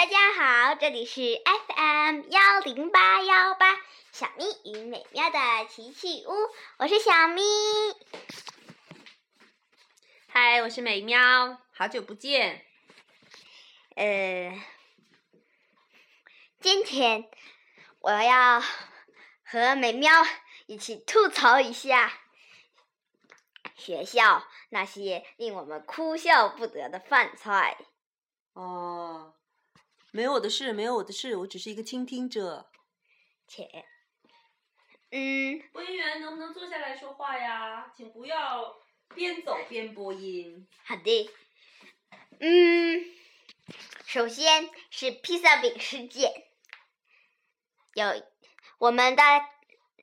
大家好，这里是 FM 幺零八幺八小咪与美妙的奇趣屋，我是小咪。嗨，我是美喵，好久不见。呃，今天我要和美喵一起吐槽一下学校那些令我们哭笑不得的饭菜。哦，没有我的事，没有我的事，我只是一个倾听者。且，嗯，播音员能不能坐下来说话呀？请不要边走边播音。好的，嗯，首先是披萨饼事件，有我们的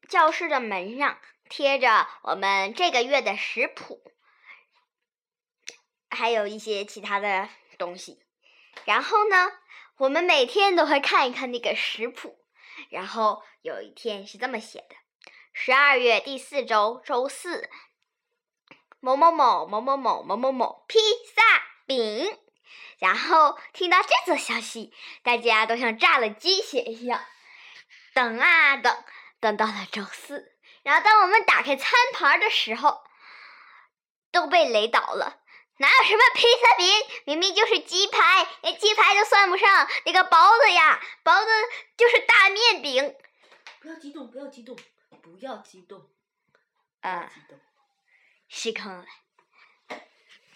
教室的门上贴着我们这个月的食谱，还有一些其他的东西。然后呢，我们每天都会看一看那个食谱。然后有一天是这么写的：十二月第四周周四，某某某某某某某某某披萨饼。然后听到这则消息，大家都像炸了鸡血一样，等啊等，等到了周四。然后当我们打开餐盘的时候，都被雷倒了。哪有什么披萨饼？明明就是鸡排，连鸡排都算不上。那个包子呀，包子就是大面饼。不要激动，不要激动，不要激动。啊。失控了。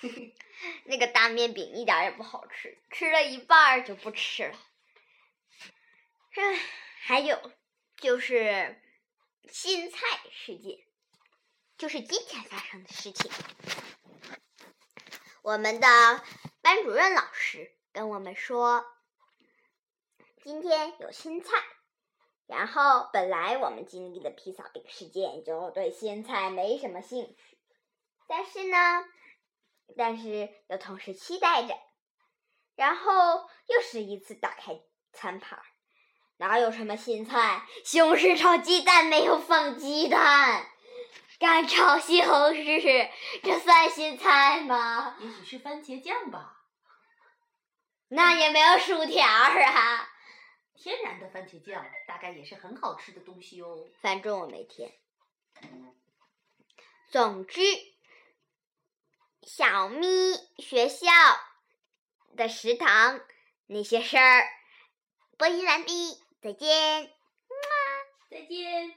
那个大面饼一点也不好吃，吃了一半儿就不吃了。唉，还有就是新菜事件，就是今天发生的事情。我们的班主任老师跟我们说，今天有新菜。然后本来我们经历的披萨饼事件就对新菜没什么兴趣，但是呢，但是又同时期待着。然后又是一次打开餐盘，哪有什么新菜？西红柿炒鸡蛋没有放鸡蛋。干炒西红柿，这算新菜吗？也许是番茄酱吧。那也没有薯条啊。天然的番茄酱大概也是很好吃的东西哦。反正我没添。总之，小咪学校的食堂那些事儿，播音完毕，再见。再见。